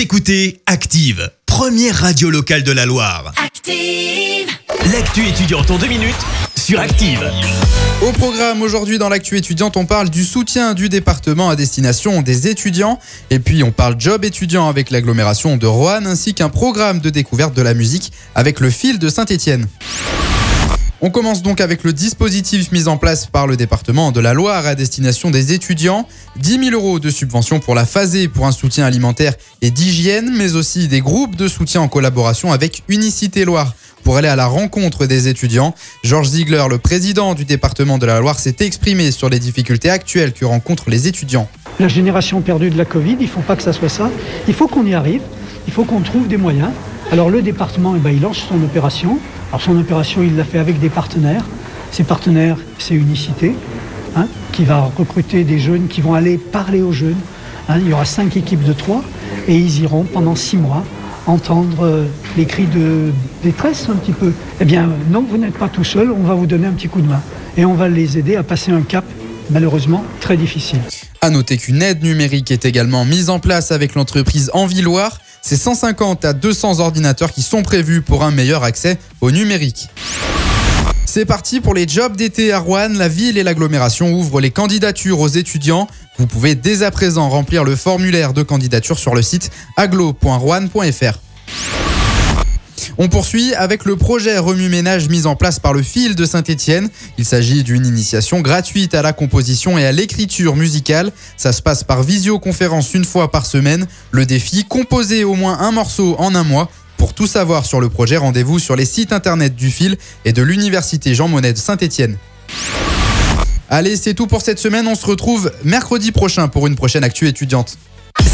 Vous écoutez Active, première radio locale de la Loire. Active. L'actu étudiante en deux minutes sur Active. Au programme aujourd'hui dans l'actu étudiante, on parle du soutien du département à destination des étudiants. Et puis on parle job étudiant avec l'agglomération de Roanne ainsi qu'un programme de découverte de la musique avec le fil de Saint-Étienne. On commence donc avec le dispositif mis en place par le département de la Loire à destination des étudiants. 10 000 euros de subvention pour la phasée pour un soutien alimentaire et d'hygiène, mais aussi des groupes de soutien en collaboration avec Unicité Loire pour aller à la rencontre des étudiants. Georges Ziegler, le président du département de la Loire, s'est exprimé sur les difficultés actuelles que rencontrent les étudiants. La génération perdue de la Covid, il ne faut pas que ça soit ça. Il faut qu'on y arrive, il faut qu'on trouve des moyens. Alors le département, eh ben, il lance son opération. Alors son opération, il l'a fait avec des partenaires. Ces partenaires, c'est Unicité, hein, qui va recruter des jeunes qui vont aller parler aux jeunes. Hein. il y aura cinq équipes de trois et ils iront pendant six mois entendre euh, les cris de détresse un petit peu. Eh bien non, vous n'êtes pas tout seul, on va vous donner un petit coup de main. Et on va les aider à passer un cap, malheureusement, très difficile. À noter qu'une aide numérique est également mise en place avec l'entreprise Envilloire. C'est 150 à 200 ordinateurs qui sont prévus pour un meilleur accès au numérique. C'est parti pour les jobs d'été à Rouen. La ville et l'agglomération ouvrent les candidatures aux étudiants. Vous pouvez dès à présent remplir le formulaire de candidature sur le site aglo.rouen.fr. On poursuit avec le projet Remue-Ménage mis en place par le fil de Saint-Étienne. Il s'agit d'une initiation gratuite à la composition et à l'écriture musicale. Ça se passe par visioconférence une fois par semaine. Le défi, composer au moins un morceau en un mois. Pour tout savoir sur le projet, rendez-vous sur les sites internet du fil et de l'Université Jean Monnet de Saint-Étienne. Allez, c'est tout pour cette semaine. On se retrouve mercredi prochain pour une prochaine actu étudiante.